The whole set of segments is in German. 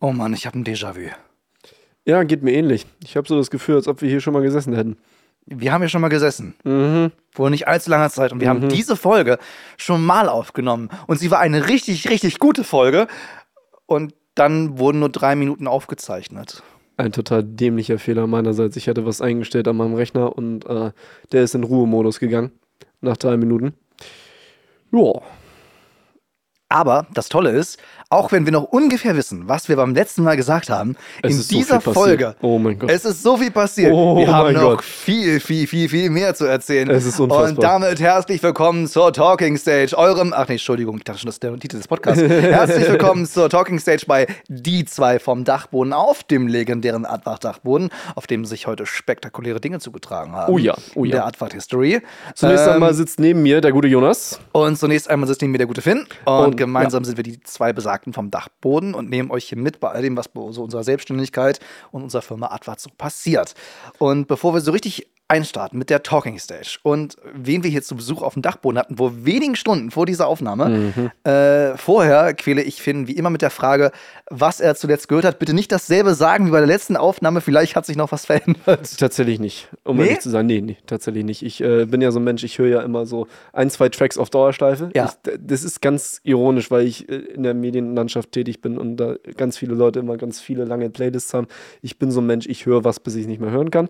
Oh Mann, ich habe ein Déjà-vu. Ja, geht mir ähnlich. Ich habe so das Gefühl, als ob wir hier schon mal gesessen hätten. Wir haben ja schon mal gesessen. Mhm. Vor nicht allzu langer Zeit. Und wir haben Mhm. diese Folge schon mal aufgenommen. Und sie war eine richtig, richtig gute Folge. Und dann wurden nur drei Minuten aufgezeichnet. Ein total dämlicher Fehler meinerseits. Ich hatte was eingestellt an meinem Rechner und äh, der ist in Ruhemodus gegangen. Nach drei Minuten. Ja. Aber das Tolle ist, auch wenn wir noch ungefähr wissen, was wir beim letzten Mal gesagt haben, Es in so dieser passiert. Folge, Oh mein Gott. es ist so viel passiert. Oh wir haben noch Gott. viel, viel, viel, viel mehr zu erzählen. Es ist unfassbar. Und damit herzlich willkommen zur Talking Stage, eurem, ach nee, Entschuldigung, ich dachte schon, das ist der Titel des Podcasts. herzlich willkommen zur Talking Stage bei Die zwei vom Dachboden auf dem legendären Advach-Dachboden, auf dem sich heute spektakuläre Dinge zugetragen haben. Oh ja, oh In ja. der Advach-History. Zunächst Ähm, einmal sitzt neben mir der gute Jonas. und zunächst einmal sitzt neben mir der gute Finn. Und, Und, gemeinsam sind wir die zwei Besagten vom Dachboden und nehmen euch hier mit bei all dem, was bei so unserer Selbstständigkeit und unserer Firma Advat so passiert. Und bevor wir so richtig einstarten mit der Talking Stage und wen wir hier zu Besuch auf dem Dachboden hatten, vor wenigen Stunden vor dieser Aufnahme, äh, vorher quäle ich Finn wie immer mit der Frage, was er zuletzt gehört hat. Bitte nicht dasselbe sagen wie bei der letzten Aufnahme, vielleicht hat sich noch was verändert. Tatsächlich nicht. Um Nee? ehrlich zu sein, nee, nee, tatsächlich nicht. Ich äh, bin ja so ein Mensch, ich höre ja immer so ein, zwei Tracks auf Dauerschleife. Ja. Ich, das ist ganz ironisch, weil ich äh, in der Medienlandschaft tätig bin und da ganz viele Leute immer ganz viele lange Playlists haben. Ich bin so ein Mensch, ich höre was, bis ich es nicht mehr hören kann.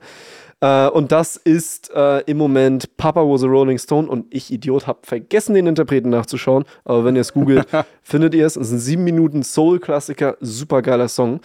Äh, und das ist äh, im Moment Papa was a Rolling Stone und ich, Idiot, habe vergessen, den Interpreten nachzuschauen. Aber wenn ihr es googelt, findet ihr es. Es ist ein sieben Minuten Soul-Klassiker, super geiler Song.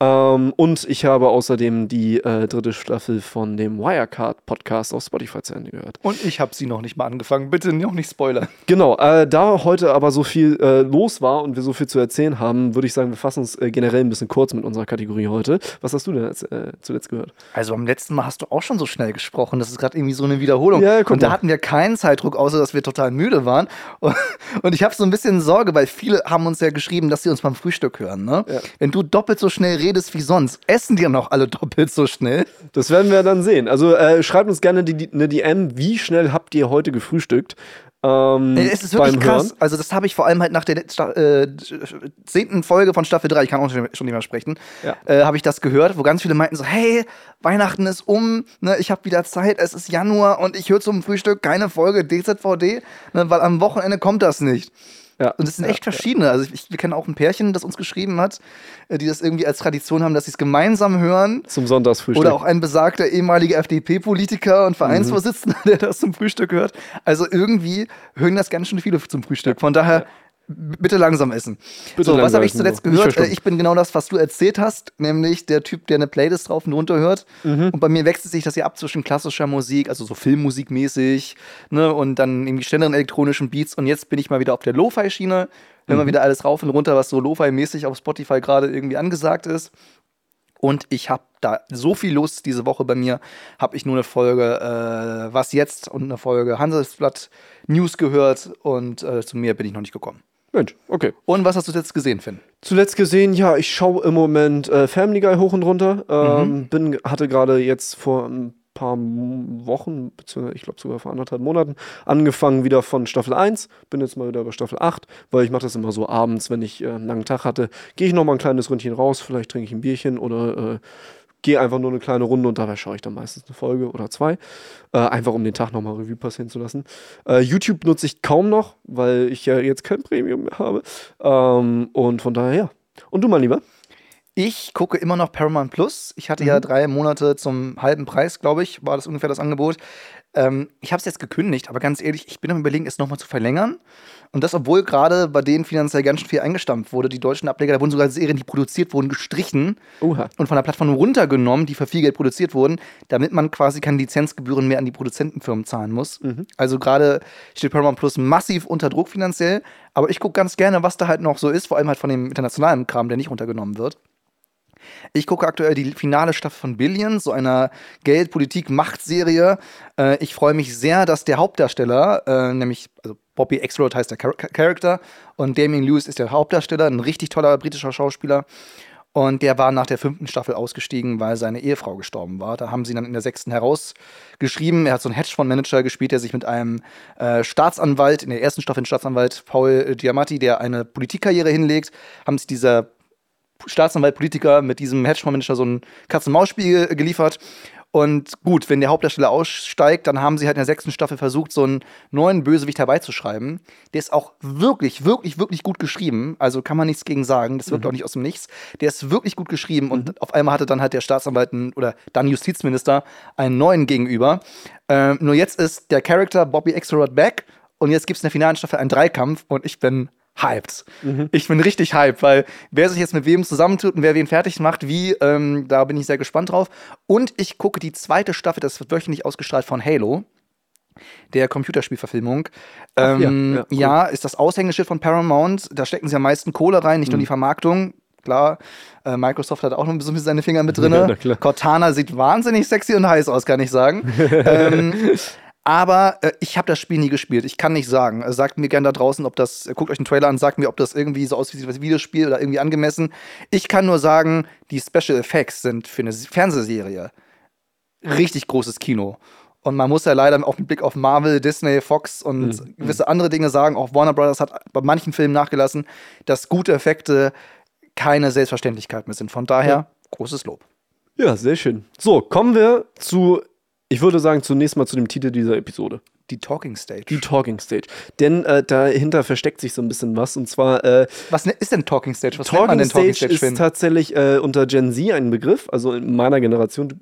Ähm, und ich habe außerdem die äh, dritte Staffel von dem Wirecard-Podcast auf Spotify zu Ende gehört. Und ich habe sie noch nicht mal angefangen. Bitte noch nicht spoilern. Genau, äh, da heute aber so viel äh, los war und wir so viel zu erzählen haben, würde ich sagen, wir fassen uns äh, generell ein bisschen kurz mit unserer Kategorie heute. Was hast du denn jetzt, äh, zuletzt gehört? Also beim letzten Mal hast du auch schon so schnell gesprochen. Das ist gerade irgendwie so eine Wiederholung. Ja, und da mal. hatten wir keinen Zeitdruck, außer dass wir total müde waren. Und, und ich habe so ein bisschen Sorge, weil viele haben uns ja geschrieben, dass sie uns beim Frühstück hören. Ne? Ja. Wenn du doppelt so schnell redest wie sonst, essen die noch alle doppelt so schnell. Das werden wir dann sehen. Also äh, schreibt uns gerne eine DM, wie schnell habt ihr heute gefrühstückt? Ähm, Es ist wirklich krass. Also das habe ich vor allem halt nach der äh, zehnten Folge von Staffel 3, ich kann auch schon schon nicht mehr sprechen, Ja. äh, habe ich das gehört, wo ganz viele meinten so, hey, Weihnachten ist um, ne, ich habe wieder Zeit, es ist Januar und ich höre zum Frühstück keine Folge DZVD, ne, weil am Wochenende kommt das nicht. Ja. Und es sind echt verschiedene. Also ich, wir kennen auch ein Pärchen, das uns geschrieben hat, äh, die das irgendwie als Tradition haben, dass sie es gemeinsam hören. Zum Sonntagsfrühstück. Oder auch ein besagter ehemaliger FDP-Politiker und Vereinsvorsitzender, der das zum Frühstück hört. Also irgendwie hören das ganz schön viele zum Frühstück. Von daher bitte langsam essen. Bitte so, was langsam habe ich zuletzt so. Gehört? Äh, verschlucken. Ich bin genau das, was du erzählt hast, nämlich der Typ, der eine Playlist drauf und runter hört. Mhm. Und bei mir wechselt sich das ja ab zwischen klassischer Musik, also so Filmmusikmäßig, ne, und dann irgendwie schnelleren elektronischen Beats. Und jetzt bin ich mal wieder auf der Lo-Fi-Schiene. Wenn Mhm. man wieder alles rauf und runter, was so Lo-Fi-mäßig auf Spotify gerade irgendwie angesagt ist. Und ich habe da so viel los diese Woche bei mir, habe ich nur eine Folge äh, Was jetzt und eine Folge Handelsblatt News gehört und äh, zu mir bin ich noch nicht gekommen. Mensch, okay. Und was hast du jetzt gesehen, Finn? Zuletzt gesehen, ja, ich schaue im Moment äh, Family Guy hoch und runter. Ähm, Mhm. bin, hatte gerade jetzt vor ein paar Wochen, beziehungsweise ich glaube sogar vor anderthalb Monaten, angefangen wieder von Staffel 1. Bin jetzt mal wieder bei Staffel 8, weil ich mache das immer so abends, wenn ich äh, einen langen Tag hatte. Gehe ich noch mal ein kleines Ründchen raus, vielleicht trinke ich ein Bierchen oder äh, gehe einfach nur eine kleine Runde und dabei schaue ich dann meistens eine Folge oder zwei. Äh, einfach um den Tag nochmal Revue passieren zu lassen. Äh, YouTube nutze ich kaum noch, weil ich ja jetzt kein Premium mehr habe. Ähm, und von daher, ja. Und du, mein Lieber? Ich gucke immer noch Paramount Plus. Ich hatte ja drei Monate zum halben Preis, glaube ich, war das ungefähr das Angebot. Ähm, ich habe es jetzt gekündigt, aber ganz ehrlich, ich bin am überlegen, es nochmal zu verlängern. Und das, obwohl gerade bei denen finanziell ganz schön viel eingestampft wurde. Die deutschen Ableger, da wurden sogar Serien, die produziert wurden, gestrichen Oha. und von der Plattform runtergenommen, die für viel Geld produziert wurden, damit man quasi keine Lizenzgebühren mehr an die Produzentenfirmen zahlen muss. Also gerade steht Paramount Plus massiv unter Druck finanziell, aber ich gucke ganz gerne, was da halt noch so ist, vor allem halt von dem internationalen Kram, der nicht runtergenommen wird. Ich gucke aktuell die finale Staffel von Billions, so einer Geld-Politik-Macht-Serie. Äh, ich freue mich sehr, dass der Hauptdarsteller, äh, nämlich also Bobby Axelrod heißt der Char Charakter und Damien Lewis ist der Hauptdarsteller, ein richtig toller britischer Schauspieler. Und der war nach der fünften Staffel ausgestiegen, weil seine Ehefrau gestorben war. Da haben sie dann in der sechsten herausgeschrieben. Er hat so einen Hedgefondsmanager gespielt, der sich mit einem äh, Staatsanwalt, in der ersten Staffel ein Staatsanwalt Paul Giamatti, der eine Politikkarriere hinlegt, haben sich dieser Staatsanwalt, Politiker mit diesem Hedgefondsmanager so ein Katz-und-Maus-Spiel geliefert. Und gut, wenn der Hauptdarsteller aussteigt, dann haben sie halt in der sechsten Staffel versucht, so einen neuen Bösewicht herbeizuschreiben. Der ist auch wirklich, wirklich, wirklich gut geschrieben. Also kann man nichts gegen sagen. Das wirkt mhm. auch nicht aus dem Nichts. Der ist wirklich gut geschrieben mhm. und auf einmal hatte dann halt der Staatsanwalt oder dann Justizminister einen neuen gegenüber. Ähm, nur jetzt ist der Charakter Bobby Axelrod back und jetzt gibt es in der finalen Staffel einen Dreikampf und ich bin hyped. Mhm. Ich bin richtig hyped, weil wer sich jetzt mit wem zusammentut und wer wen fertig macht, wie, ähm, da bin ich sehr gespannt drauf. Und ich gucke die zweite Staffel, das wird wöchentlich ausgestrahlt von Halo der Computerspielverfilmung. Ähm, ja, ja, ja, ist das Aushängeschild von Paramount. Da stecken sie am meisten Kohle rein, nicht mhm. nur die Vermarktung. Klar, äh, Microsoft hat auch noch ein bisschen seine Finger mit drin. Ja, Cortana sieht wahnsinnig sexy und heiß aus, kann ich sagen. ähm, aber äh, ich habe das Spiel nie gespielt. Ich kann nicht sagen. Also sagt mir gerne da draußen, ob das, äh, guckt euch den Trailer an, sagt mir, ob das irgendwie so aussieht wie ein Videospiel oder irgendwie angemessen. Ich kann nur sagen, die Special Effects sind für eine Fernsehserie richtig großes Kino. Und man muss ja leider auch mit Blick auf Marvel, Disney, Fox und mhm. gewisse andere Dinge sagen, auch Warner Brothers hat bei manchen Filmen nachgelassen, dass gute Effekte keine Selbstverständlichkeit mehr sind. Von daher ja. großes Lob. Ja, sehr schön. So, kommen wir zu ich würde sagen, zunächst mal zu dem Titel dieser Episode. Die Talking Stage. Die Talking Stage. Denn äh, dahinter versteckt sich so ein bisschen was. Und zwar. Äh, was ne, ist denn Talking Stage? Was Talking nennt man denn Talking Stage? Stage ist tatsächlich äh, unter Gen Z ein Begriff. Also in meiner Generation.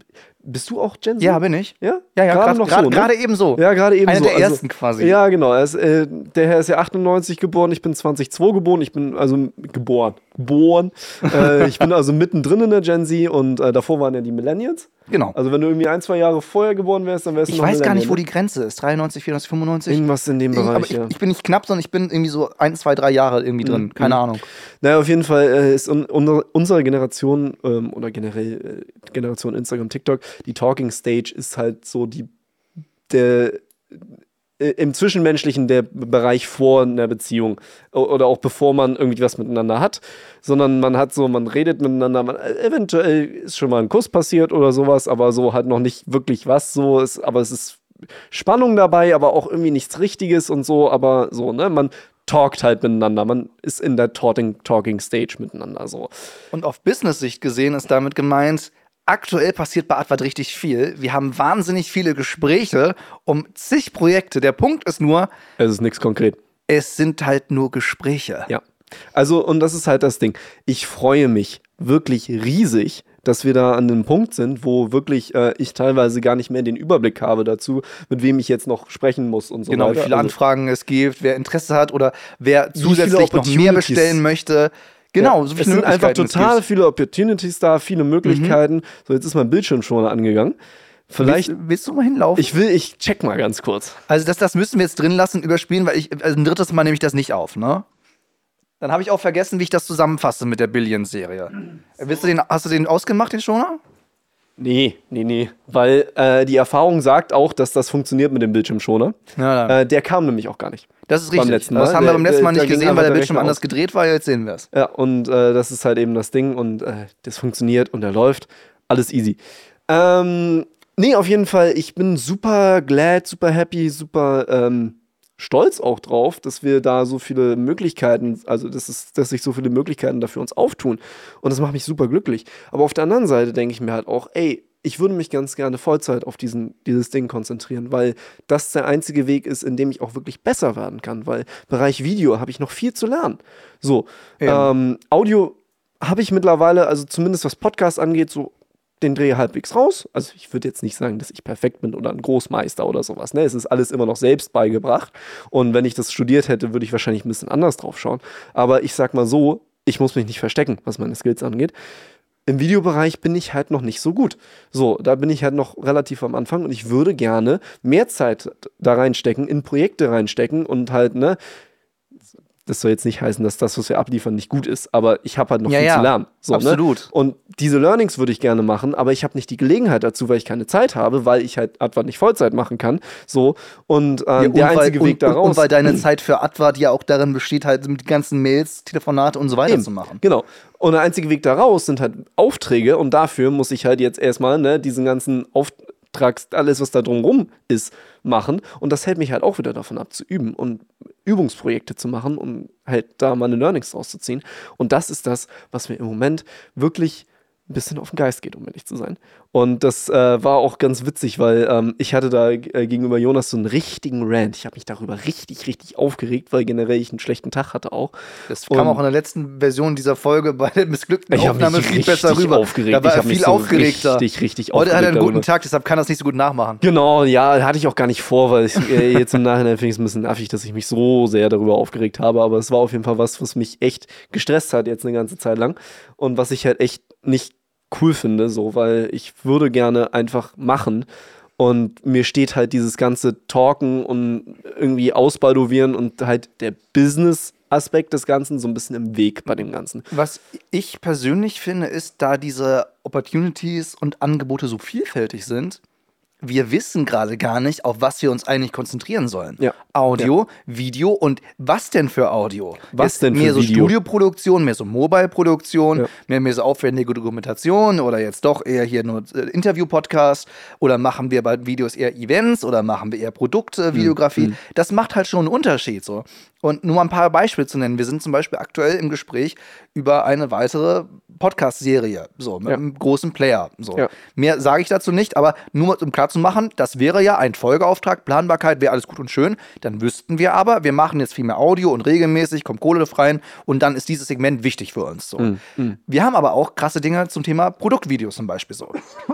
Bist du auch Gen Z? Ja, bin ich. Ja, ja, ja gerade noch so. Gerade ne? eben so. Ja, gerade eben Einer so. der also, ersten quasi. Ja, genau. Ist, äh, der Herr ist ja 98 geboren, ich bin 2002 geboren. Ich bin also geboren. Geboren. äh, ich bin also mittendrin in der Gen Z und äh, davor waren ja die Millennials. Genau. Also wenn du irgendwie ein, zwei Jahre vorher geboren wärst, dann wärst du Ich noch weiß gar nicht, wo die Grenze ist. 93, 94, 95? Irgendwas in dem Bereich, aber ich, ja. ich bin nicht knapp, sondern ich bin irgendwie so ein, zwei, drei Jahre irgendwie drin. Mhm. Keine Ahnung. Naja, auf jeden Fall äh, ist un unsere Generation ähm, oder generell äh, Generation Instagram, TikTok, die Talking Stage ist halt so die der äh, im Zwischenmenschlichen der Bereich vor einer Beziehung oder auch bevor man irgendwie was miteinander hat, sondern man hat so, man redet miteinander, man, äh, eventuell ist schon mal ein Kuss passiert oder sowas, aber so halt noch nicht wirklich was so ist, aber es ist Spannung dabei, aber auch irgendwie nichts Richtiges und so, aber so, ne, man talkt halt miteinander, man ist in der Talking, Talking Stage miteinander so. Und auf Business-Sicht gesehen ist damit gemeint, aktuell passiert bei Advert richtig viel. Wir haben wahnsinnig viele Gespräche um zig Projekte. Der Punkt ist nur. Es ist nichts konkret. Es sind halt nur Gespräche. Ja. Also, und das ist halt das Ding. Ich freue mich wirklich riesig, dass wir da an einem Punkt sind, wo wirklich äh, ich teilweise gar nicht mehr den Überblick habe dazu, mit wem ich jetzt noch sprechen muss und so genau, weiter. Genau, wie viele also, Anfragen es gibt, wer Interesse hat oder wer zusätzlich noch mehr bestellen möchte. Genau, ja, so viele es sind einfach total viele Opportunities da, viele Möglichkeiten. Mhm. So, jetzt ist mein Bildschirm schon angegangen. Vielleicht. Willst, willst, du mal hinlaufen? Ich will, ich check mal ganz kurz. Also, das, das müssen wir jetzt drin lassen, überspielen, weil ich, also ein drittes Mal nehme ich das nicht auf, ne? Dann habe ich auch vergessen, wie ich das zusammenfasse mit der Billion-Serie. Willst du den, hast du den ausgemacht, den Schoner? Nee, nee, nee. Weil äh, die Erfahrung sagt auch, dass das funktioniert mit dem Bildschirmschoner. Ja, äh, der kam nämlich auch gar nicht. Das ist richtig. das haben wir beim letzten Mal nicht gesehen, weil der Bildschirm anders gedreht war. Jetzt sehen wir es. Ja, und äh, das ist halt eben das Ding und äh, das funktioniert und er läuft. Alles easy. Ähm, nee, auf jeden Fall. Ich bin super glad, super happy, super ähm, stolz auch drauf, dass wir da so viele Möglichkeiten, also dass, es, dass sich so viele Möglichkeiten dafür uns auftun. Und das macht mich super glücklich. Aber auf der anderen Seite denke ich mir halt auch, ey, ich würde mich ganz gerne Vollzeit auf diesen, dieses Ding konzentrieren, weil das der einzige Weg ist, in dem ich auch wirklich besser werden kann, weil Bereich Video habe ich noch viel zu lernen. So, ja. ähm, Audio habe ich mittlerweile, also zumindest was Podcast angeht, so den Dreh halbwegs raus. Also ich würde jetzt nicht sagen, dass ich perfekt bin oder ein Großmeister oder sowas. Ne? Es ist alles immer noch selbst beigebracht. Und wenn ich das studiert hätte, würde ich wahrscheinlich ein bisschen anders drauf schauen. Aber ich sag mal so, ich muss mich nicht verstecken, was meine Skills angeht im Videobereich bin ich halt noch nicht so gut. So, da bin ich halt noch relativ am Anfang und ich würde gerne mehr Zeit da reinstecken, in Projekte reinstecken und halt, ne, das soll jetzt nicht heißen, dass das, was wir abliefern, nicht gut ist, aber ich habe halt noch ja, viel ja, zu lernen. So, ne? absolut. Ne? Und diese Learnings würde ich gerne machen, aber ich habe nicht die Gelegenheit dazu, weil ich keine Zeit habe, weil ich halt Advart nicht Vollzeit machen kann. So und, ähm, ja, und der einzige weil, Weg da raus. Und weil deine Zeit für Advart ja auch darin besteht, halt mit ganzen Mails, Telefonate und so weiter Eben. zu machen. Genau. Und der einzige Weg da raus sind halt Aufträge und dafür muss ich halt jetzt erstmal ne, diesen ganzen Auftrags, alles, was da drumrum ist, machen. Und das hält mich halt auch wieder davon ab, zu üben. Und Übungsprojekte zu machen, um halt da meine Learnings rauszuziehen. Und das ist das, was mir im Moment wirklich ein bisschen auf den Geist geht, um ehrlich zu sein. Und das äh, war auch ganz witzig, weil ähm, ich hatte da äh, gegenüber Jonas so einen richtigen Rant. Ich habe mich darüber richtig, richtig aufgeregt, weil generell ich einen schlechten Tag hatte auch. Das kam Und- auch in der letzten Version dieser Folge bei der missglückten Ich Aufnahme mich viel besser rüber. aufgeregt. Da war Ich er viel so aufgeregter. richtig, richtig Heute hat er einen guten darüber. Tag, deshalb kann er es nicht so gut nachmachen. Genau, ja, hatte ich auch gar nicht vor, weil ich, äh, jetzt im Nachhinein finde ich es ein bisschen affig, dass ich mich so sehr darüber aufgeregt habe. Aber es war auf jeden Fall was, was mich echt gestresst hat jetzt eine ganze Zeit lang. Und was ich halt echt nicht cool finde, so, weil ich würde gerne einfach machen. Und mir steht halt dieses ganze Talken und irgendwie ausbaldovieren und halt der Business-Aspekt des Ganzen so ein bisschen im Weg bei dem Ganzen. Was ich persönlich finde, ist, da diese Opportunities und Angebote so vielfältig sind, wir wissen gerade gar nicht, auf was wir uns eigentlich konzentrieren sollen. Ja. Audio, Video und was denn für Audio? Was Ist denn für Mehr so Video? Studioproduktion, mehr so Mobile-Produktion, Ja. mehr, mehr so aufwendige Dokumentation oder jetzt doch eher hier nur äh, Interview-Podcast oder machen wir bei Videos eher Events oder machen wir eher Produkte, Videografie. Das macht halt schon einen Unterschied so. Und nur mal ein paar Beispiele zu nennen. Wir sind zum Beispiel aktuell im Gespräch über eine weitere Podcast-Serie, so mit Ja. einem großen Player. So. Ja. Mehr sage ich dazu nicht, aber nur um klar zu machen, das wäre ja ein Folgeauftrag, Planbarkeit wäre alles gut und schön. Dann wüssten wir aber, wir machen jetzt viel mehr Audio und regelmäßig, kommt Kohle rein und dann ist dieses Segment wichtig für uns. So. Wir haben aber auch krasse Dinge zum Thema Produktvideos zum Beispiel so.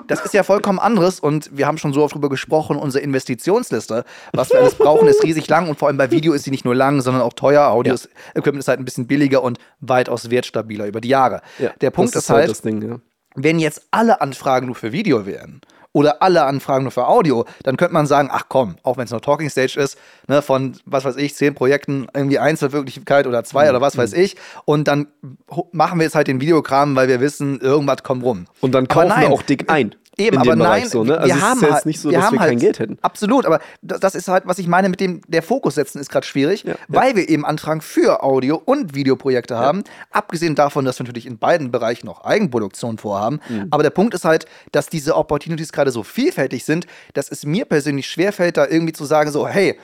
Das ist ja vollkommen anderes und wir haben schon so oft drüber gesprochen, unsere Investitionsliste, was wir alles brauchen, ist riesig lang und vor allem bei Video ist sie nicht nur lang, sondern auch teuer. Audio-Equipment ist halt ein bisschen billiger und weitaus wertstabiler über die Jahre. Der Punkt das ist halt, das Ding, ja. wenn jetzt alle Anfragen nur für Video wären oder alle Anfragen nur für Audio, dann könnte man sagen, ach komm, auch wenn es nur Talking Stage ist, ne, von was weiß ich, zehn Projekten irgendwie eins hat Wirklichkeit oder zwei oder was weiß ich und dann machen wir jetzt halt den Videokram, weil wir wissen, irgendwas kommt rum. Und dann kaufen wir auch dick ein. Eben, aber nein, so, ne? Also wir es haben ist ja jetzt halt, nicht so, wir dass haben wir halt, kein Geld hätten. Absolut, aber das, das ist halt, was ich meine mit dem, der Fokus setzen ist gerade schwierig, Ja, ja. weil wir eben Anfragen für Audio- und Videoprojekte haben. Abgesehen davon, dass wir natürlich in beiden Bereichen noch Eigenproduktion vorhaben. Mhm. Aber der Punkt ist halt, dass diese Opportunities gerade so vielfältig sind, dass es mir persönlich schwerfällt, da irgendwie zu sagen, so, hey,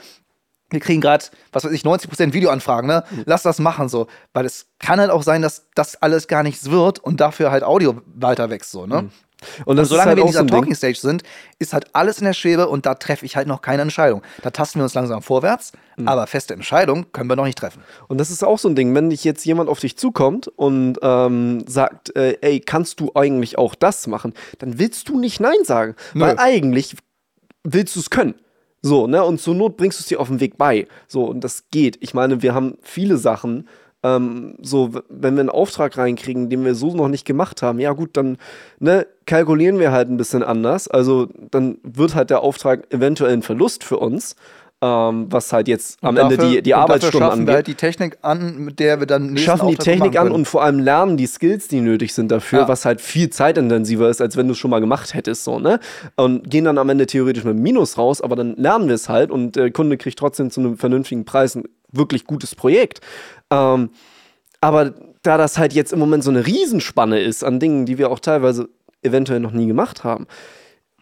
wir kriegen gerade, was weiß ich, 90% Videoanfragen, ne? Mhm. Lass das machen, so. Weil es kann halt auch sein, dass das alles gar nichts wird und dafür halt Audio weiter wächst, so, ne? Und Und solange halt wir in so dieser ein Talking Ding. Stage sind, ist halt alles in der Schwebe und da treffe ich halt noch keine Entscheidung. Da tasten wir uns langsam vorwärts, Mhm. aber feste Entscheidung können wir noch nicht treffen. Und das ist auch so ein Ding, wenn dich jetzt jemand auf dich zukommt und ähm, sagt, äh, ey, kannst du eigentlich auch das machen, dann willst du nicht Nein sagen. Nö. Weil eigentlich willst du es können. So, ne? Und zur Not bringst du es dir auf den Weg bei. So, und das geht. Ich meine, wir haben viele Sachen, ähm, so, wenn wir einen Auftrag reinkriegen, den wir so noch nicht gemacht haben, ja gut, dann ne, kalkulieren wir halt ein bisschen anders. Also dann wird halt der Auftrag eventuell ein Verlust für uns, ähm, was halt jetzt am Ende die, die und Arbeitsstunden dafür schaffen wir halt die Technik an, mit der wir dann schaffen die Auftrag Technik machen an und vor allem lernen die Skills, die nötig sind dafür, Ja. was halt viel zeitintensiver ist, als wenn du es schon mal gemacht hättest, so, ne? Und gehen dann am Ende theoretisch mit Minus raus, aber dann lernen wir es halt und der Kunde kriegt trotzdem zu einem vernünftigen Preis ein wirklich gutes Projekt. Ähm, aber da das halt jetzt im Moment so eine Riesenspanne ist an Dingen, die wir auch teilweise eventuell noch nie gemacht haben,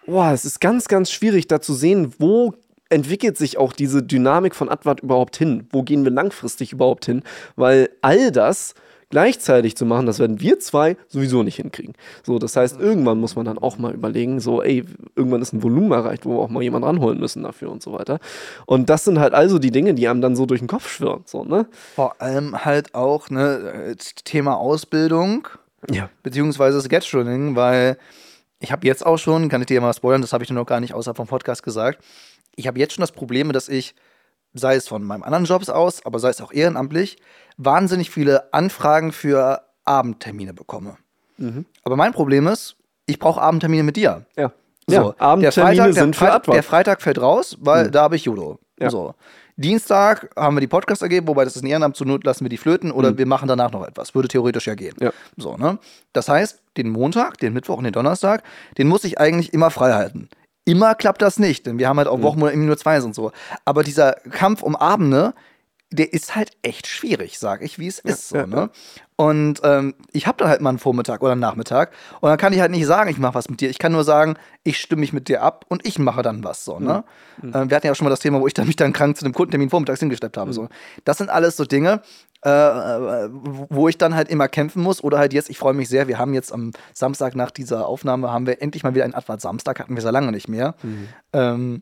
boah, es ist ganz, ganz schwierig da zu sehen, wo entwickelt sich auch diese Dynamik von Advat überhaupt hin? Wo gehen wir langfristig überhaupt hin? Weil all das gleichzeitig zu machen, das werden wir zwei sowieso nicht hinkriegen. So, das heißt, irgendwann muss man dann auch mal überlegen, so, ey, irgendwann ist ein Volumen erreicht, wo wir auch mal jemanden ranholen müssen dafür und so weiter. Und das sind halt also die Dinge, die einem dann so durch den Kopf schwirren, so, ne? Vor allem halt auch ne, äh, Thema Ausbildung Ja. beziehungsweise Scheduling, weil ich habe jetzt auch schon, kann ich dir mal spoilern, das habe ich dir noch gar nicht außerhalb vom Podcast gesagt, ich habe jetzt schon das Problem, dass ich, sei es von meinem anderen Jobs aus, aber sei es auch ehrenamtlich, wahnsinnig viele Anfragen für Abendtermine bekomme. Mhm. Aber mein Problem ist, ich brauche Abendtermine mit dir. Ja. So, ja, der Abendtermine Freitag, der, sind für Freitag, der Freitag fällt raus, weil da habe ich Judo. Ja. So. Dienstag haben wir die Podcast ergeben, wobei das ist ein Ehrenamt, zur Not lassen wir die flöten oder wir machen danach noch etwas. Würde theoretisch ja gehen. Ja. So, ne? Das heißt, den Montag, den Mittwoch und den Donnerstag, den muss ich eigentlich immer frei halten. Immer klappt das nicht, denn wir haben halt auch Wochen, wo immer nur zwei sind so. Aber dieser Kampf um Abende, der ist halt echt schwierig, sag ich, wie es ist. So, ja, ne? Und ähm, ich habe dann halt mal einen Vormittag oder einen Nachmittag. Und dann kann ich halt nicht sagen, ich mache was mit dir. Ich kann nur sagen, ich stimme mich mit dir ab und ich mache dann was. So, ne? Mhm. Ähm, wir hatten ja auch schon mal das Thema, wo ich dann mich dann krank zu einem Kundentermin vormittags hingeschleppt habe. Mhm. So. Das sind alles so Dinge, äh, wo ich dann halt immer kämpfen muss. Oder halt jetzt, ich freue mich sehr, wir haben jetzt am Samstag nach dieser Aufnahme, haben wir endlich mal wieder einen Advent Samstag, hatten wir sehr lange nicht mehr. Mhm. Ähm,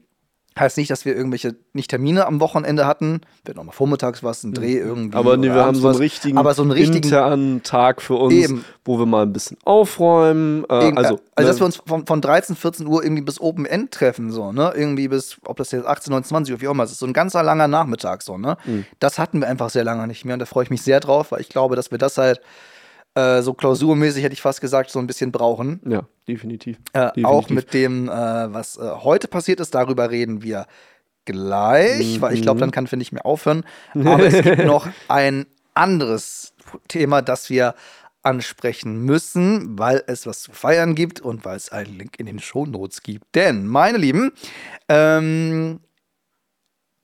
Heißt nicht, dass wir irgendwelche nicht Termine am Wochenende hatten. Wird nochmal vormittags was, ein Dreh mhm. irgendwie. Aber nee, wir haben so einen richtigen, aber so einen richtigen internen Tag für uns, eben. wo wir mal ein bisschen aufräumen. Äh, also, also ne? dass wir uns von, von 13, 14 Uhr irgendwie bis Open End treffen, so, ne? Irgendwie bis, ob das jetzt 18, 19, 20 Uhr, wie auch immer, es ist so ein ganzer langer Nachmittag, so, ne? Mhm. Das hatten wir einfach sehr lange nicht mehr und da freue ich mich sehr drauf, weil ich glaube, dass wir das halt äh, so klausurmäßig hätte ich fast gesagt, so ein bisschen brauchen. Ja, definitiv. Äh, definitiv. Auch mit dem, äh, was äh, heute passiert ist, darüber reden wir gleich, mhm. weil ich glaube, dann kann, finde ich, mehr aufhören. Aber es gibt noch ein anderes Thema, das wir ansprechen müssen, weil es was zu feiern gibt und weil es einen Link in den Shownotes gibt. Denn, meine Lieben, ähm,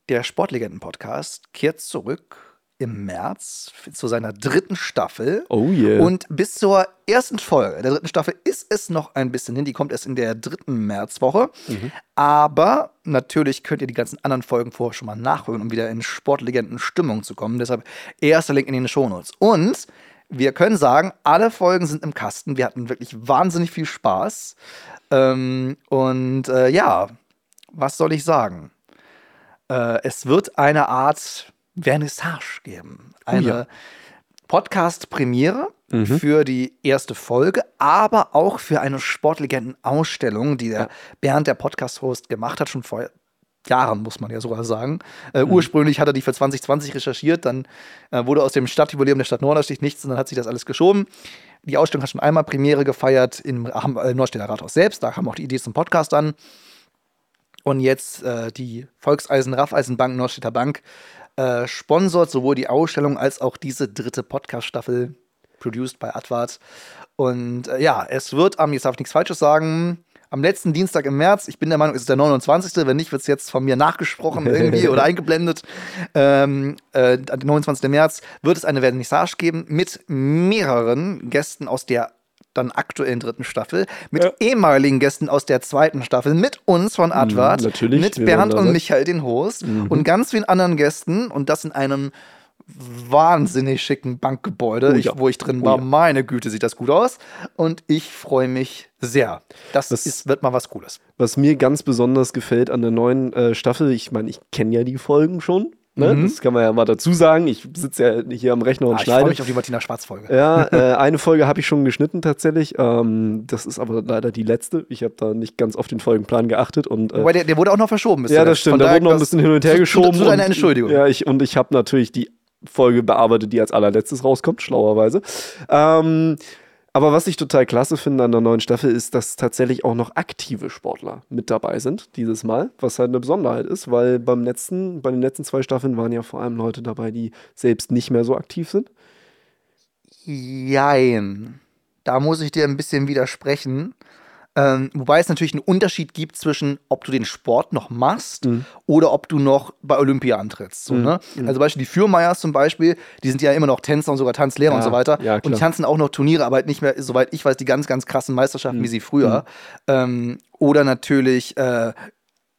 der Sportlegenden-Podcast kehrt zurück im März zu seiner dritten Staffel. Oh yeah. Und bis zur ersten Folge der dritten Staffel ist es noch ein bisschen hin. Die kommt erst in der dritten Märzwoche. Mhm. Aber natürlich könnt ihr die ganzen anderen Folgen vorher schon mal nachholen, um wieder in Sportlegenden-Stimmung zu kommen. Deshalb erster Link in den Shownotes. Und wir können sagen, alle Folgen sind im Kasten. Wir hatten wirklich wahnsinnig viel Spaß. Ähm, und äh, ja, was soll ich sagen? Äh, es wird eine Art Vernissage geben. Eine ja. Podcast-Premiere mhm. für die erste Folge, aber auch für eine Sportlegenden-Ausstellung, die der ja. Bernd, der Podcast-Host, gemacht hat, schon vor Jahren, muss man ja sogar sagen. Äh, mhm. Ursprünglich hat er die für 2020 recherchiert, dann äh, wurde aus dem Stadtjubiläum der Stadt Norderstedt nichts und dann hat sich das alles geschoben. Die Ausstellung hat schon einmal Premiere gefeiert im äh, Nordstädter Rathaus selbst, da kam auch die Idee zum Podcast an. Und jetzt äh, die Volkseisen Raffeisenbank Nordstädter Bank äh, sponsort sowohl die Ausstellung als auch diese dritte Podcast-Staffel, produced by Advart. Und äh, ja, es wird am, jetzt darf ich nichts Falsches sagen, am letzten Dienstag im März, ich bin der Meinung, es ist der 29. Wenn nicht, wird es jetzt von mir nachgesprochen irgendwie oder eingeblendet. Ähm, äh, der 29. März wird es eine Vernissage geben mit mehreren Gästen aus der dann aktuellen dritten Staffel, mit ja. ehemaligen Gästen aus der zweiten Staffel, mit uns von Advart, mhm, mit Bernd und Michael, den Host, mhm. und ganz vielen anderen Gästen und das in einem wahnsinnig schicken Bankgebäude, oh, ja. wo ich drin oh war. Oh, ja. Meine Güte, sieht das gut aus. Und ich freue mich sehr. Das, das ist, wird mal was Cooles. Was mir ganz besonders gefällt an der neuen äh, Staffel, ich meine, ich kenne ja die Folgen schon. Ne? Mhm. Das kann man ja mal dazu sagen. Ich sitze ja hier am Rechner und ah, schneide. Ich freue mich auf die Martina Schwarz-Folge. Ja, äh, eine Folge habe ich schon geschnitten tatsächlich. Ähm, das ist aber leider die letzte. Ich habe da nicht ganz auf den Folgenplan geachtet. Und, äh, Wobei der, der, wurde auch noch verschoben. Ja, das stimmt. Der wurde noch ein bisschen hin und her geschoben. Zu, zu deiner Entschuldigung. ja, ich, und ich habe natürlich die Folge bearbeitet, die als allerletztes rauskommt, schlauerweise. Ähm, aber was ich total klasse finde an der neuen Staffel ist, dass tatsächlich auch noch aktive Sportler mit dabei sind dieses Mal, was halt eine Besonderheit ist, weil beim letzten, bei den letzten zwei Staffeln waren ja vor allem Leute dabei, die selbst nicht mehr so aktiv sind. Jein. Da muss ich dir ein bisschen widersprechen. Ähm, wobei es natürlich einen Unterschied gibt zwischen, ob du den Sport noch machst mhm. oder ob du noch bei Olympia antrittst. So, mhm. ne? Mhm. Also Beispiel die Fürmeyers zum Beispiel, die sind ja immer noch Tänzer und sogar Tanzlehrer ja, und so weiter. Ja, und die tanzen auch noch Turniere, aber halt nicht mehr, soweit ich weiß, die ganz, ganz krassen Meisterschaften mhm. wie sie früher. Mhm. Ähm, oder natürlich äh,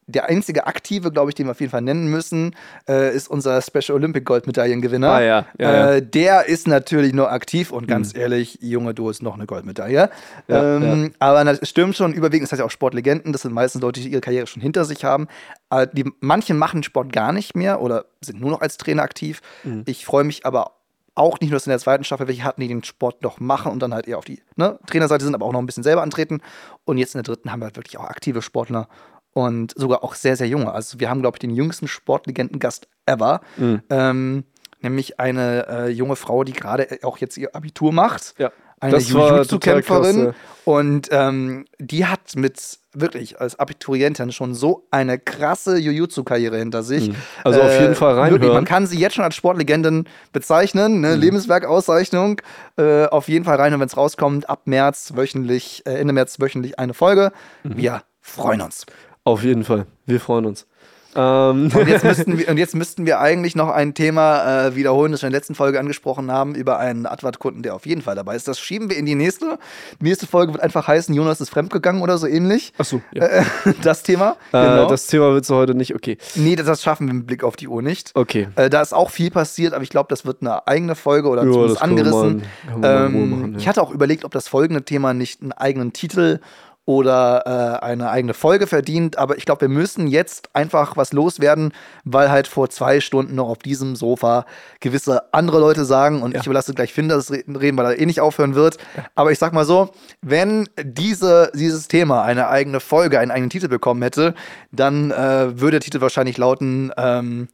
der einzige aktive, glaube ich, den wir auf jeden Fall nennen müssen, äh, ist unser Special Olympic Goldmedaillengewinner. Ah, ja. Ja, äh, der ist natürlich nur aktiv und ganz mhm. ehrlich, Junge, du hast noch eine Goldmedaille. Ja, ähm, aber es stimmt schon, überwiegend, das heißt ja auch Sportlegenden, das sind meistens Leute, die ihre Karriere schon hinter sich haben. Aber die, manche machen Sport gar nicht mehr oder sind nur noch als Trainer aktiv. Mhm. Ich freue mich aber auch nicht nur, dass in der zweiten Staffel welche hatten, die den Sport noch machen und dann halt eher auf die ne, Trainerseite sind, aber auch noch ein bisschen selber antreten. Und jetzt in der dritten haben wir halt wirklich auch aktive Sportler und sogar auch sehr, sehr junge. Also wir haben, glaube ich, den jüngsten Sportlegenden-Gast ever. Mhm. Ähm, nämlich eine äh, junge Frau, die gerade auch jetzt ihr Abitur macht. Ja. Eine Jiu-Jitsu-Kämpferin. Und ähm, die hat mit wirklich als Abiturientin schon so eine krasse Jiu-Jitsu-Karriere hinter sich. Mhm. Also äh, auf jeden Fall rein. Wirklich, man kann sie jetzt schon als Sportlegenden bezeichnen. Ne? Mhm. Lebenswerkauszeichnung. Äh, auf jeden Fall rein, wenn es rauskommt. Ab März wöchentlich, äh, Ende März wöchentlich eine Folge. Mhm. Wir freuen uns. Auf jeden Fall. Wir freuen uns. Ähm, Und jetzt, müssten wir, und jetzt müssten wir eigentlich noch ein Thema äh, wiederholen, das wir in der letzten Folge angesprochen haben, über einen Advat-Kunden, der auf jeden Fall dabei ist. Das schieben wir in die nächste. Die nächste Folge wird einfach heißen, Jonas ist fremdgegangen oder so ähnlich. Achso, ja. Äh, das Thema. Äh, genau. Das Thema wird so heute nicht, okay. nee, das- das schaffen wir mit Blick auf die Uhr nicht. Okay. Äh, da ist auch viel passiert, aber ich glaube, das wird eine eigene Folge oder zumindest angerissen. ähm, machen, ja. Ich hatte auch überlegt, ob das folgende Thema nicht einen eigenen Titel oder äh, eine eigene Folge verdient, aber ich glaube, wir müssen jetzt einfach was loswerden, weil halt vor zwei Stunden noch auf diesem Sofa gewisse andere Leute sagen und Ja. ich überlasse gleich Finn das Re- reden, weil er eh nicht aufhören wird. Aber ich sag mal so, wenn diese, dieses Thema eine eigene Folge, einen eigenen Titel bekommen hätte, dann äh, würde der Titel wahrscheinlich lauten, ähm,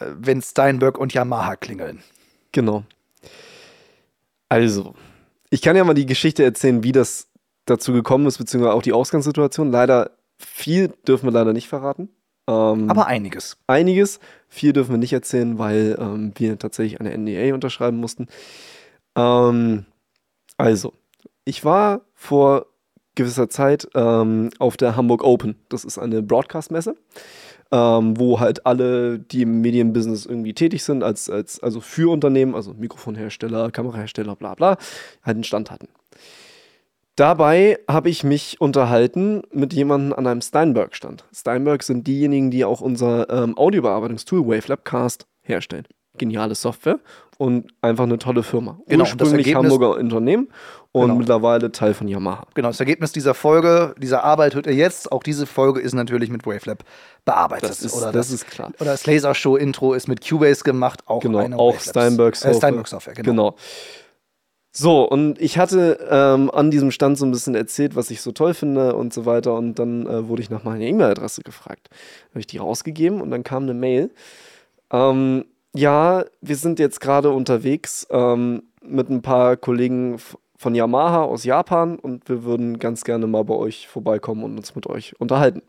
äh, wenn Steinberg und Yamaha klingeln. Genau. Also, ich kann ja mal die Geschichte erzählen, wie das dazu gekommen ist, beziehungsweise auch die Ausgangssituation. Leider, viel dürfen wir leider nicht verraten. Ähm, Aber einiges. einiges. Viel dürfen wir nicht erzählen, weil ähm, wir tatsächlich eine NDA unterschreiben mussten. Ähm, also, ich war vor gewisser Zeit ähm, auf der Hamburg Open. Das ist eine Broadcast-Messe, ähm, wo halt alle, die im Medienbusiness irgendwie tätig sind, als, als, also für Unternehmen, also Mikrofonhersteller, Kamerahersteller, bla bla, halt einen Stand hatten. Dabei habe ich mich unterhalten mit jemandem an einem Steinberg-Stand. Steinberg sind diejenigen, die auch unser ähm, Audiobearbeitungstool Wavelab Cast herstellen. Geniale Software und einfach eine tolle Firma. Genau, das Ursprünglich Ergebnis- Hamburger Unternehmen und Genau. mittlerweile Teil von Yamaha. Genau, das Ergebnis dieser Folge, dieser Arbeit hört ihr jetzt. Auch diese Folge ist natürlich mit Wavelab bearbeitet. Das ist- oder das ist klar. Oder das Lasershow-Intro ist mit Cubase gemacht, auch Genau, eine auch Wavelabs- Steinberg Äh, Software. Steinberg Software, genau. Genau. So, und ich hatte ähm, an diesem Stand so ein bisschen erzählt, was ich so toll finde und so weiter. Und dann äh, wurde ich nach meiner E-Mail-Adresse gefragt. Habe ich die rausgegeben und dann kam eine Mail. Ähm, ja, wir sind jetzt gerade unterwegs ähm, mit ein paar Kollegen von Yamaha aus Japan und wir würden ganz gerne mal bei euch vorbeikommen und uns mit euch unterhalten.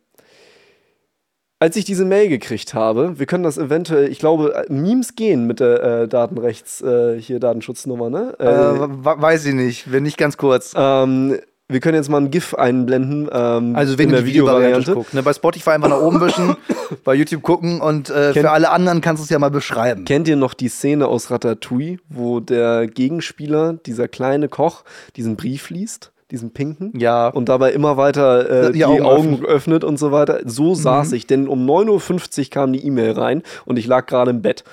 Als ich diese Mail gekriegt habe, wir können das eventuell, ich glaube, äh, Memes gehen mit der äh, Datenrechts, äh, hier Datenschutznummer, ne? Äh, Äh, we- weiß ich nicht, wenn nicht ganz kurz. ähm, wir können jetzt mal ein GIF einblenden. Ähm, Also wenn in der die Videovariante Videovariante. guckt. Ne? Bei Spotify einfach nach oben wischen, bei YouTube gucken und äh, Kennt- für alle anderen kannst du es ja mal beschreiben. Kennt ihr noch die Szene aus Ratatouille, wo der Gegenspieler, dieser kleine Koch, diesen Brief liest, diesen pinken? Ja. Und dabei immer weiter äh, Die die, Augen Augen, öffnet. und so weiter. So saß ich, denn um 9.50 Uhr kam die E-Mail rein und ich lag gerade im Bett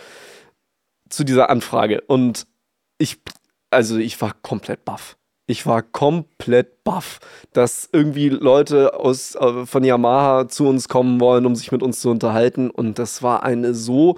zu dieser Anfrage. Und ich, also ich war komplett baff. Ich war komplett baff, dass irgendwie Leute aus, äh, von Yamaha zu uns kommen wollen, um sich mit uns zu unterhalten. Und das war eine so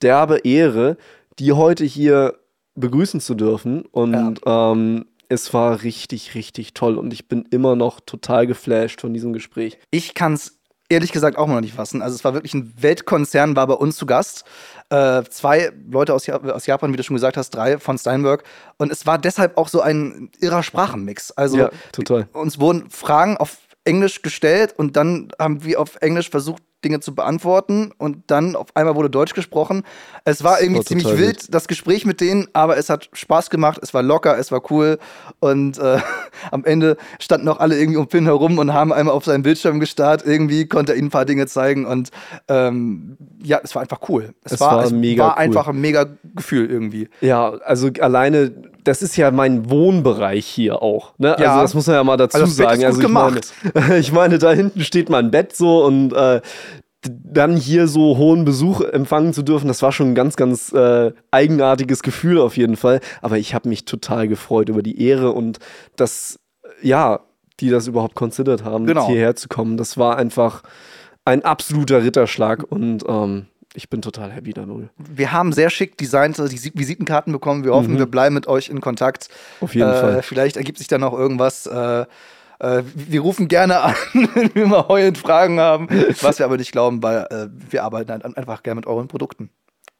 derbe Ehre, die heute hier begrüßen zu dürfen. Und ähm, es war richtig, richtig toll. Und ich bin immer noch total geflasht von diesem Gespräch. Ich kann es ehrlich gesagt auch noch nicht fassen. Also es war wirklich ein Weltkonzern, war bei uns zu Gast. Äh, zwei Leute aus, aus Japan, wie du schon gesagt hast, drei von Steinberg. Und es war deshalb auch so ein irrer Sprachenmix. Also Ja, total. uns wurden Fragen auf Englisch gestellt und dann haben wir auf Englisch versucht, Dinge zu beantworten und dann auf einmal wurde Deutsch gesprochen. Es war irgendwie war ziemlich wild, das Gespräch mit denen, aber es hat Spaß gemacht, es war locker, es war cool und äh, am Ende standen auch alle irgendwie um Finn herum und haben einmal auf seinen Bildschirm gestarrt. Irgendwie konnte er ihnen ein paar Dinge zeigen und ähm, ja, es war einfach cool. Es, Es war mega war cool. einfach ein mega Gefühl irgendwie. Ja, also alleine, das ist ja mein Wohnbereich hier auch. Ne? Ja. Also das muss man ja mal dazu Also sagen. also ich meine, ich meine, da hinten steht mein Bett so und äh, dann hier so hohen Besuch empfangen zu dürfen, das war schon ein ganz, ganz äh, eigenartiges Gefühl auf jeden Fall. Aber ich habe mich total gefreut über die Ehre und das, äh, ja, die das überhaupt considered haben, Genau. hierher zu kommen. Das war einfach ein absoluter Ritterschlag und ähm, ich bin total happy darüber. Wir haben sehr schick designte Visi- Visitenkarten bekommen. Wir hoffen, wir bleiben mit euch in Kontakt. Mhm. Auf jeden äh, Fall. Vielleicht ergibt sich da noch irgendwas. Äh, äh, wir rufen gerne an, wenn wir mal heulend Fragen haben, was wir aber nicht glauben, weil äh, wir arbeiten halt einfach gerne mit euren Produkten.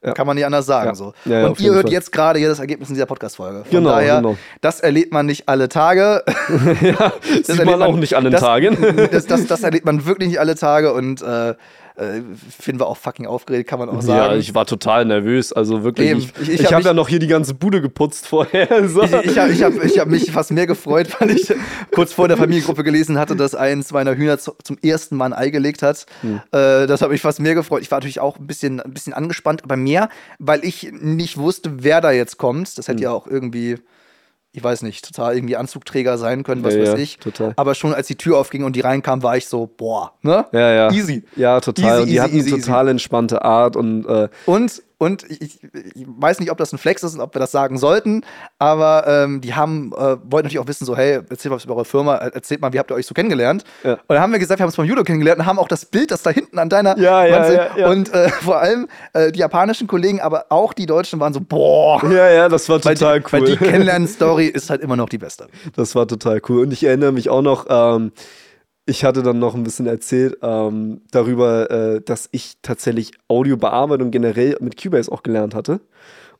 Ja. Kann man nicht anders sagen. Ja. So. Ja, Und ihr hört Fall. jetzt gerade hier das Ergebnis in dieser Podcast-Folge. Von Genau, daher, genau. das erlebt man nicht alle Tage. ja, sieht erlebt man auch nicht das, Tagen. Das, das, das erlebt man wirklich nicht alle Tage und äh, äh, Finn war auch fucking aufgeregt, kann man auch Ja, sagen. ich war total nervös. Also wirklich. Eben. Ich, Ich- ich, hab habe mich- ja noch hier die ganze Bude geputzt vorher. So. Ich, ich habe ich hab, ich hab mich fast mehr gefreut, weil ich kurz vor der Familiengruppe gelesen hatte, dass eins meiner Hühner zu, zum ersten Mal ein Ei gelegt hat. Hm. Äh, das habe ich fast mehr gefreut. Ich war natürlich auch ein bisschen, ein bisschen angespannt, aber mehr, weil ich nicht wusste, wer da jetzt kommt. Das hätte Hm. ja auch irgendwie, ich weiß nicht, total irgendwie Anzugträger sein können, was Ja, weiß ich. total. Aber schon als die Tür aufging und die reinkam, war ich so, boah, ne? Ja, ja. Easy. Ja, total. Easy, und die easy, hatten easy, eine total entspannte Art und äh, Und, und ich, ich, weiß nicht, ob das ein Flex ist und ob wir das sagen sollten, aber ähm, die haben, äh, wollten natürlich auch wissen, so, hey, erzählt mal was über eure Firma, äh, erzählt mal, wie habt ihr euch so kennengelernt? Ja. Und dann haben wir gesagt, wir haben uns beim Judo kennengelernt und haben auch das Bild, das da hinten an deiner Ja, ja, Wand ja, ja. Und äh, vor allem äh, die japanischen Kollegen, aber auch die Deutschen waren so, boah. ja, ja, das war total die, cool. Weil die Kennenlernen-Story ist halt immer noch die beste. Das war total cool. Und ich erinnere mich auch noch, ähm, ich hatte dann noch ein bisschen erzählt ähm, darüber, äh, dass ich tatsächlich Audiobearbeitung generell mit Cubase auch gelernt hatte.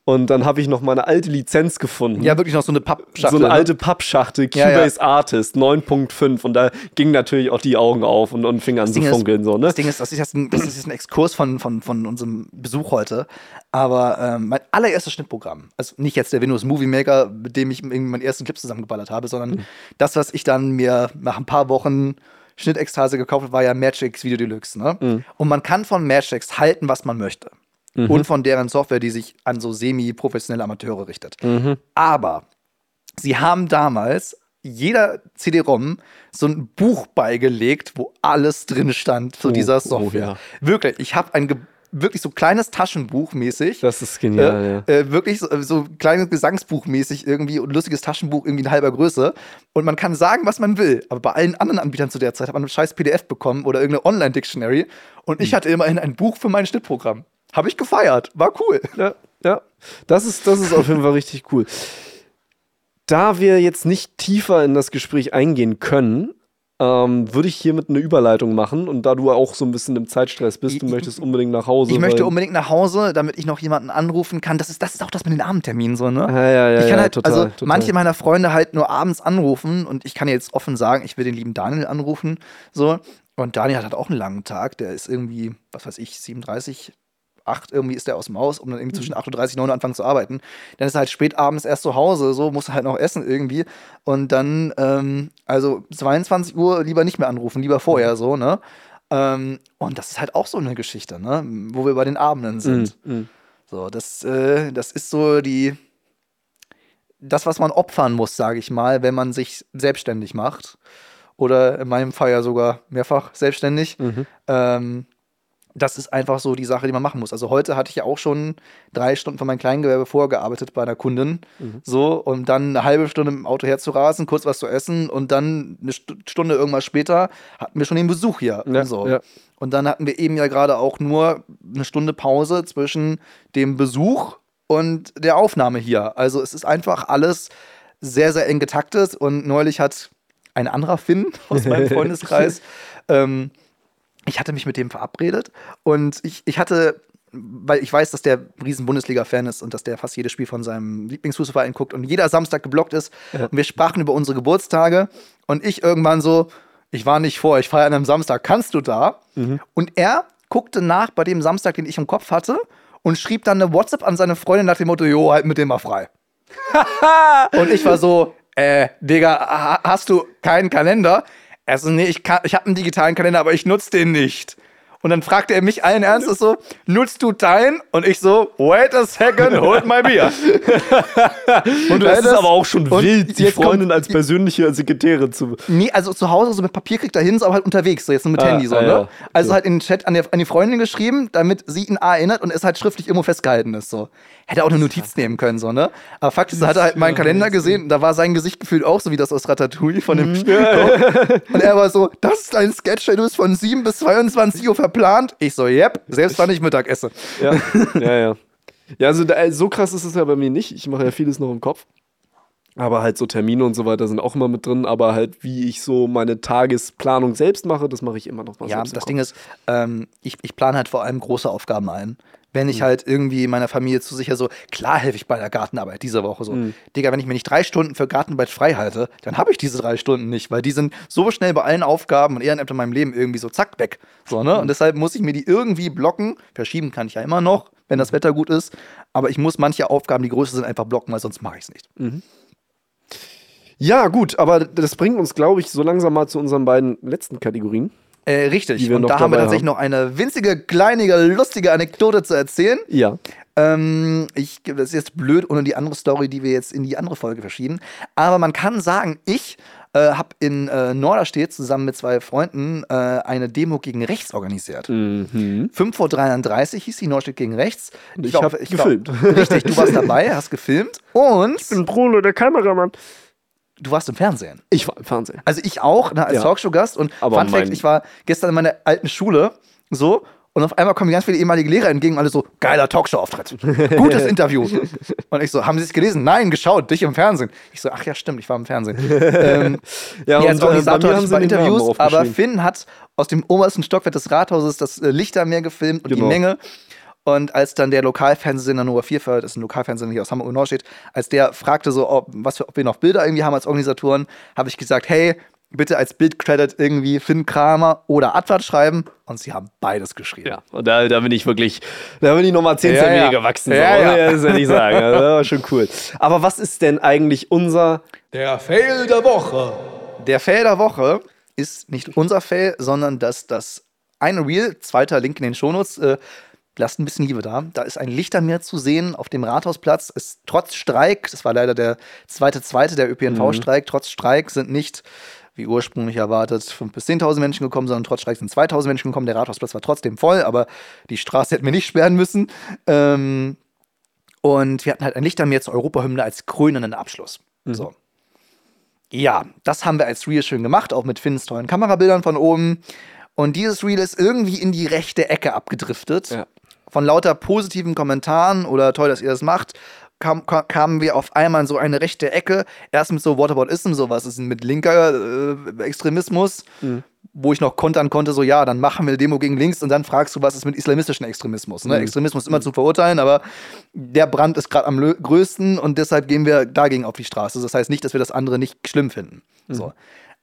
Und dann habe ich noch meine alte Lizenz gefunden. Ja, wirklich noch so eine Pappschachtel. so eine ne? alte Pappschachtel, Ja, ja. Cubase Artist 9.5 und da gingen natürlich auch die Augen auf und, und fingen an zu Ding ist- funkeln. So, ne? Das Ding ist, das ist jetzt ein, das ist jetzt ein Exkurs von, von, von unserem Besuch heute. Aber ähm, mein allererstes Schnittprogramm, also nicht jetzt der Windows Movie Maker, mit dem ich irgendwie meinen ersten Clip zusammengeballert habe, sondern Mhm. das, was ich dann mir nach ein paar Wochen Schnittextase gekauft habe, war ja Magix Video Deluxe. Ne? Mhm. Und man kann von Magix halten, was man möchte. Und von deren Software, die sich an so semi-professionelle Amateure richtet. Mhm. Aber sie haben damals jeder CD-ROM so ein Buch beigelegt, wo alles drin stand zu Oh, dieser oh, Software. ja. Wirklich, ich habe ein ge- wirklich so kleines Taschenbuch mäßig. Das ist genial, äh, äh, wirklich so, so kleines Gesangsbuch mäßig irgendwie und lustiges Taschenbuch irgendwie in halber Größe. Und man kann sagen, was man will. Aber bei allen anderen Anbietern zu der Zeit hat man ein scheiß PDF bekommen oder irgendeine Online-Dictionary. Und Hm. ich hatte immerhin ein Buch für mein Schnittprogramm. Habe ich gefeiert. War cool. Ja, ja. Das ist, das ist auf jeden Fall richtig cool. Da wir jetzt nicht tiefer in das Gespräch eingehen können, ähm, würde ich hiermit eine Überleitung machen. Und da du auch so ein bisschen im Zeitstress bist, du Ich- möchtest unbedingt nach Hause. Ich möchte unbedingt nach Hause, damit ich noch jemanden anrufen kann. Das ist, das ist auch das mit den Abendterminen so, ne? Ja, ja, ja, ich kann ja, halt, total, also total. manche meiner Freunde halt nur abends anrufen und ich kann jetzt offen sagen, ich will den lieben Daniel anrufen. So. Und Daniel hat halt auch einen langen Tag. Der ist irgendwie, was weiß ich, 37, 8 irgendwie ist der aus dem Haus, um dann irgendwie Mhm. zwischen 8.30 und 9 Uhr anfangen zu arbeiten. Dann ist er halt spät abends erst zu Hause, so muss er halt noch essen irgendwie. Und dann, ähm, also 22 Uhr lieber nicht mehr anrufen, lieber Mhm. vorher so, ne? Ähm, und das ist halt auch so eine Geschichte, ne? Wo wir bei den Abenden sind. Mm, mm. So, das, äh, das ist so die, das, was man opfern muss, sage ich mal, wenn man sich selbstständig macht. Oder in meinem Fall ja sogar mehrfach selbstständig. Mhm. Ähm, das ist einfach so die Sache, die man machen muss. Also heute hatte ich ja auch schon drei Stunden von meinem Kleingewerbe vorgearbeitet bei einer Kundin. Mhm. So, und dann eine halbe Stunde im Auto herzurasen, kurz was zu essen und dann eine Stu- Stunde irgendwas später hatten wir schon den Besuch hier. Ja, so. ja. Und dann hatten wir eben ja gerade auch nur eine Stunde Pause zwischen dem Besuch und der Aufnahme hier. Also es ist einfach alles sehr, sehr eng getaktet. Und neulich hat ein anderer Finn aus meinem Freundeskreis, ähm, ich hatte mich mit dem verabredet und ich, ich hatte, weil ich weiß, dass der riesen Bundesliga-Fan ist und dass der fast jedes Spiel von seinem Lieblingsfußballverein guckt und jeder Samstag geblockt ist. Und wir sprachen über unsere Geburtstage und ich irgendwann so, ich war nicht vor, ich feiere an einem Samstag, kannst du da? Und er guckte nach bei dem Samstag, den ich im Kopf hatte und schrieb dann eine WhatsApp an seine Freundin nach dem Motto, jo, halt mit dem mal frei. und ich war so, äh, Digga, ha- hast du keinen Kalender? Er so, nee, ich, kann- ich habe einen digitalen Kalender, aber ich nutze den nicht. Und dann fragte er mich allen Ernstes so, nutzt du deinen? Und ich so, wait a second, hold my beer. Und das ist aber auch schon wild, die jetzt kommt- Freundin als persönliche Sekretärin zu. Nee, also zu Hause so mit Papier kriegt er hin, ist aber halt unterwegs, so jetzt nur mit Ah, Handy so, ah, ne? ja. Also Okay. halt in den Chat an, der, an die Freundin geschrieben, damit sie ihn A erinnert und es halt schriftlich irgendwo festgehalten ist, so. Hätte auch eine Notiz nehmen können, so, ne? Aber Fakt ist, er hatte halt meinen Kalender gesehen und da war sein Gesicht gefühlt auch so wie das aus Ratatouille von dem Mhm. Und er war so, das ist ein Sketch, du bist von 7 bis 22 Uhr verplant. Ich so, yep, selbst wann ich Mittag esse. Ja, ja, ja. Ja, also da, so krass ist es ja bei mir nicht. Ich mache ja vieles noch im Kopf. Aber halt so Termine und so weiter sind auch immer mit drin. Aber halt, wie ich so meine Tagesplanung selbst mache, das mache ich immer noch mal Ja, das. Ding ist, ähm, ich, ich plane halt vor allem große Aufgaben ein. Wenn ich halt irgendwie meiner Familie zu sicher so, klar helfe ich bei der Gartenarbeit diese Woche so. Digga, wenn ich mir nicht drei Stunden für Gartenarbeit frei halte, dann habe ich diese drei Stunden nicht, weil die sind so schnell bei allen Aufgaben und Ehrenämtern in meinem Leben irgendwie so zack weg. So, ne? Und deshalb muss ich mir die irgendwie blocken. Verschieben kann ich ja immer noch, wenn das Wetter gut ist. Aber ich muss manche Aufgaben, die größer sind, einfach blocken, weil sonst mache ich es nicht. Ja, gut, aber das bringt uns, glaube ich, so langsam mal zu unseren beiden letzten Kategorien. Äh, richtig. Und da haben wir tatsächlich noch eine winzige, kleinige, lustige Anekdote zu erzählen. Ja. Ähm, ich, das ist jetzt blöd ohne die andere Story, die wir jetzt in die andere Folge verschieben. Aber man kann sagen, ich äh, habe in äh, Norderstedt zusammen mit zwei Freunden äh, eine Demo gegen rechts organisiert. Mhm. 5.33 Uhr hieß die Norderstedt gegen rechts. Ich war hab auf- war- gefilmt. richtig, du warst dabei, hast gefilmt und bin Bruno, der Kameramann. Du warst im Fernsehen. Ich war im Fernsehen. Also ich auch, ne, als Ja. Talkshow-Gast. Und Aber Fun Fact, ich war gestern in meiner alten Schule so und auf einmal kommen ganz viele ehemalige Lehrer entgegen und alle so, geiler Talkshow-Auftritt. Gutes Interview. Und ich so, haben Sie es gelesen? Nein, geschaut, dich im Fernsehen. Ich so, ach ja, stimmt, ich war im Fernsehen. ähm, Ja, ja, als und, äh, bei Organisator hatte haben ich ein Interviews, aber. Finn hat aus dem obersten Stockwerk des Rathauses das äh, Lichtermeer gefilmt und Genau. die Menge. Und als dann der Lokalfernsehsender Nummer 4, das ist ein Lokalfernsehsender hier aus Hamburg und Nordstedt, als der fragte so, ob, was für, ob wir noch Bilder irgendwie haben als Organisatoren, habe ich gesagt, hey, bitte als Bildcredit irgendwie Finn Kramer oder Advert schreiben. Und sie haben beides geschrieben. Ja, und da, da bin ich wirklich, da bin ich nochmal 10 Ja, Zentimeter ja. gewachsen. Ja, so. ja. Das will ich sagen. Das war schon cool. Aber was ist denn eigentlich unser. Der Fail der Woche. Der Fail der Woche ist nicht unser Fail, sondern dass das eine Reel, zweiter Link in den Shownotes, äh, lasst ein bisschen Liebe da. Da ist ein Lichtermeer zu sehen auf dem Rathausplatz. Ist trotz Streik, das war leider der zweite, zweite der ÖPNV-Streik, trotz Streik sind nicht, wie ursprünglich erwartet, 5.000 bis 10.000 Menschen gekommen, sondern trotz Streik sind 2.000 Menschen gekommen. Der Rathausplatz war trotzdem voll, aber die Straße hätten wir nicht sperren müssen. Ähm, und wir hatten halt ein Lichtermeer zur Europahymne als krönenden Abschluss. So. Ja, das haben wir als Reel schön gemacht, auch mit Finns tollen Kamerabildern von oben. Und dieses Reel ist irgendwie in die rechte Ecke abgedriftet. Ja. Von lauter positiven Kommentaren oder toll, dass ihr das macht, kam, ka- kamen wir auf einmal in so eine rechte Ecke. Erst mit so Whataboutism, so was ist mit linker äh, Extremismus, wo ich noch kontern konnte, so ja, dann machen wir eine Demo gegen links und dann fragst du, was ist mit islamistischen Extremismus. Ne? Extremismus ist immer zu verurteilen, aber der Brand ist gerade am größten und deshalb gehen wir dagegen auf die Straße. Das heißt nicht, dass wir das andere nicht schlimm finden. So.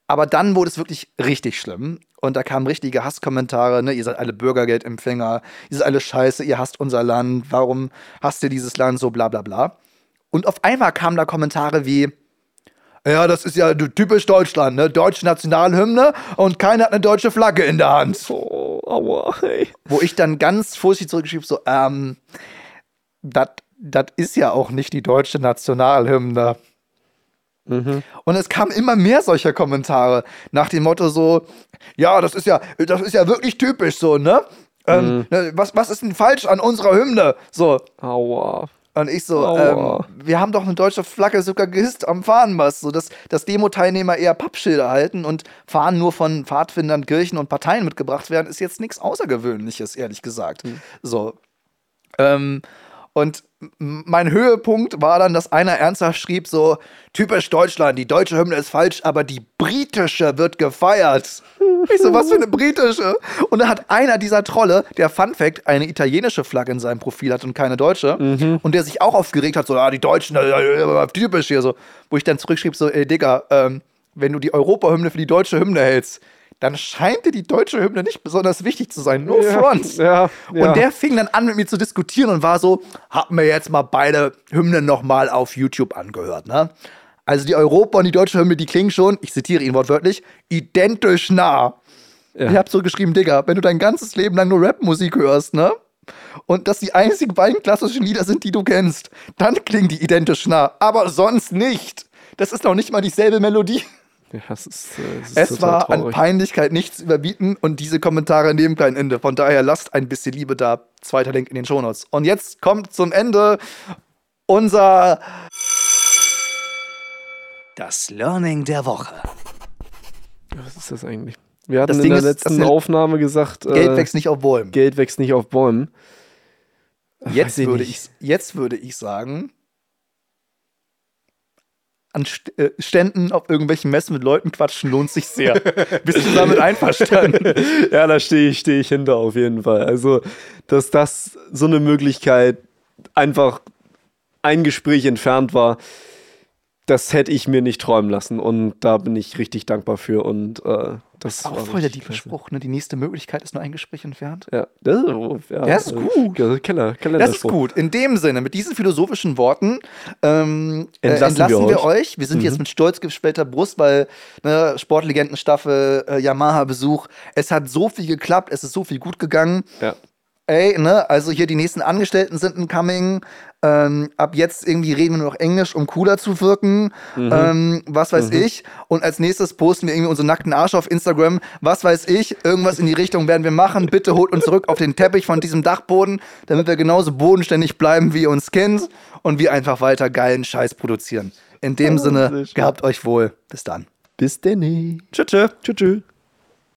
Aber dann wurde es wirklich richtig schlimm. Und da kamen richtige Hasskommentare, ne? Ihr seid alle Bürgergeldempfänger, ihr seid alle scheiße, ihr hasst unser Land, warum hasst ihr dieses Land, so bla bla bla. Und auf einmal kamen da Kommentare wie, ja, das ist ja typisch Deutschland, ne? Deutsche Nationalhymne und keiner hat eine deutsche Flagge in der Hand. Oh, aua, hey. Wo ich dann ganz vorsichtig zurückgeschrieben so, ähm, das ist ja auch nicht die deutsche Nationalhymne. Und es kamen immer mehr solcher Kommentare nach dem Motto so, ja, das ist ja, das ist ja wirklich typisch so, ne? Ähm, ne, was, was ist denn falsch an unserer Hymne? So. Aua. Und ich so, ähm, wir haben doch eine deutsche Flagge sogar gehisst am Fahnenmast, so dass, dass Demo-Teilnehmer eher Pappschilder halten und Fahnen nur von Pfadfindern, Kirchen und Parteien mitgebracht werden, ist jetzt nichts Außergewöhnliches, ehrlich gesagt. So. Ähm, und mein Höhepunkt war dann, dass einer ernsthaft schrieb so, typisch Deutschland, die deutsche Hymne ist falsch, aber die britische wird gefeiert. Ich so, was für eine britische? Und dann hat einer dieser Trolle, der Fun Fact, eine italienische Flagge in seinem Profil hat und keine deutsche. Und der sich auch aufgeregt hat, so, ah, die Deutschen, äh, äh, typisch hier so. Wo ich dann zurückschrieb, so, ey, Digga, ähm, wenn du die Europahymne für die deutsche Hymne hältst, dann scheint dir die deutsche Hymne nicht besonders wichtig zu sein. No Ja, front. ja, ja. Und der fing dann an, mit mir zu diskutieren und war so, hab mir jetzt mal beide Hymnen nochmal auf YouTube angehört, ne? Also die Europa und die deutsche Hymne, die klingen schon, ich zitiere ihn wortwörtlich, identisch nah. Ich hab so geschrieben, Digga, wenn du dein ganzes Leben lang nur Rapmusik hörst, ne? Und das die einzigen beiden klassischen Lieder sind, die du kennst, dann klingen die identisch nah. Aber sonst nicht. Das ist noch nicht mal dieselbe Melodie. Ja, es ist, äh, es ist Es total war an traurig. Peinlichkeit nichts zu überbieten und diese Kommentare nehmen kein Ende. Von daher lasst ein bisschen Liebe da. Zweiter Link in den Shownotes. Und jetzt kommt zum Ende unser das Learning der Woche. Was ist das eigentlich? Wir hatten Das in Ding der ist, letzten das- Aufnahme gesagt, Geld äh, wächst nicht auf Bäumen. Geld wächst nicht auf Bäumen. Jetzt würde, ich, jetzt würde ich sagen, an äh, Ständen auf irgendwelchen Messen mit Leuten quatschen lohnt sich sehr. Bist du damit einverstanden? ja, da stehe ich, steh ich hinter auf jeden Fall. Also, dass das so eine Möglichkeit einfach ein Gespräch entfernt war, das hätte ich mir nicht träumen lassen und da bin ich richtig dankbar für und äh, das auch voll der diepe Spruch, ne? Die nächste Möglichkeit ist nur ein Gespräch entfernt. Ja, das, ist, ja, das ist gut. Keller, Keller das ist gut. In dem Sinne, mit diesen philosophischen Worten ähm, entlassen, äh, entlassen, wir, wir euch. Wir sind mhm. jetzt mit stolz gespelter Brust, weil ne, Sportlegendenstaffel, äh, Yamaha-Besuch, es hat so viel geklappt, es ist so viel gut gegangen. Ja ey, ne, also hier die nächsten Angestellten sind incoming. Ähm, ab jetzt irgendwie reden wir nur noch Englisch, um cooler zu wirken. Mhm. Ähm, was weiß mhm. ich. Und als nächstes posten wir irgendwie unseren nackten Arsch auf Instagram. Was weiß ich. Irgendwas in die Richtung werden wir machen. Bitte holt uns zurück auf den Teppich von diesem Dachboden, damit wir genauso bodenständig bleiben, wie ihr uns kennt. Und wir einfach weiter geilen Scheiß produzieren. In dem oh, Sinne, gehabt euch wohl. Bis dann. Bis denn. Tschüss. Tschüss.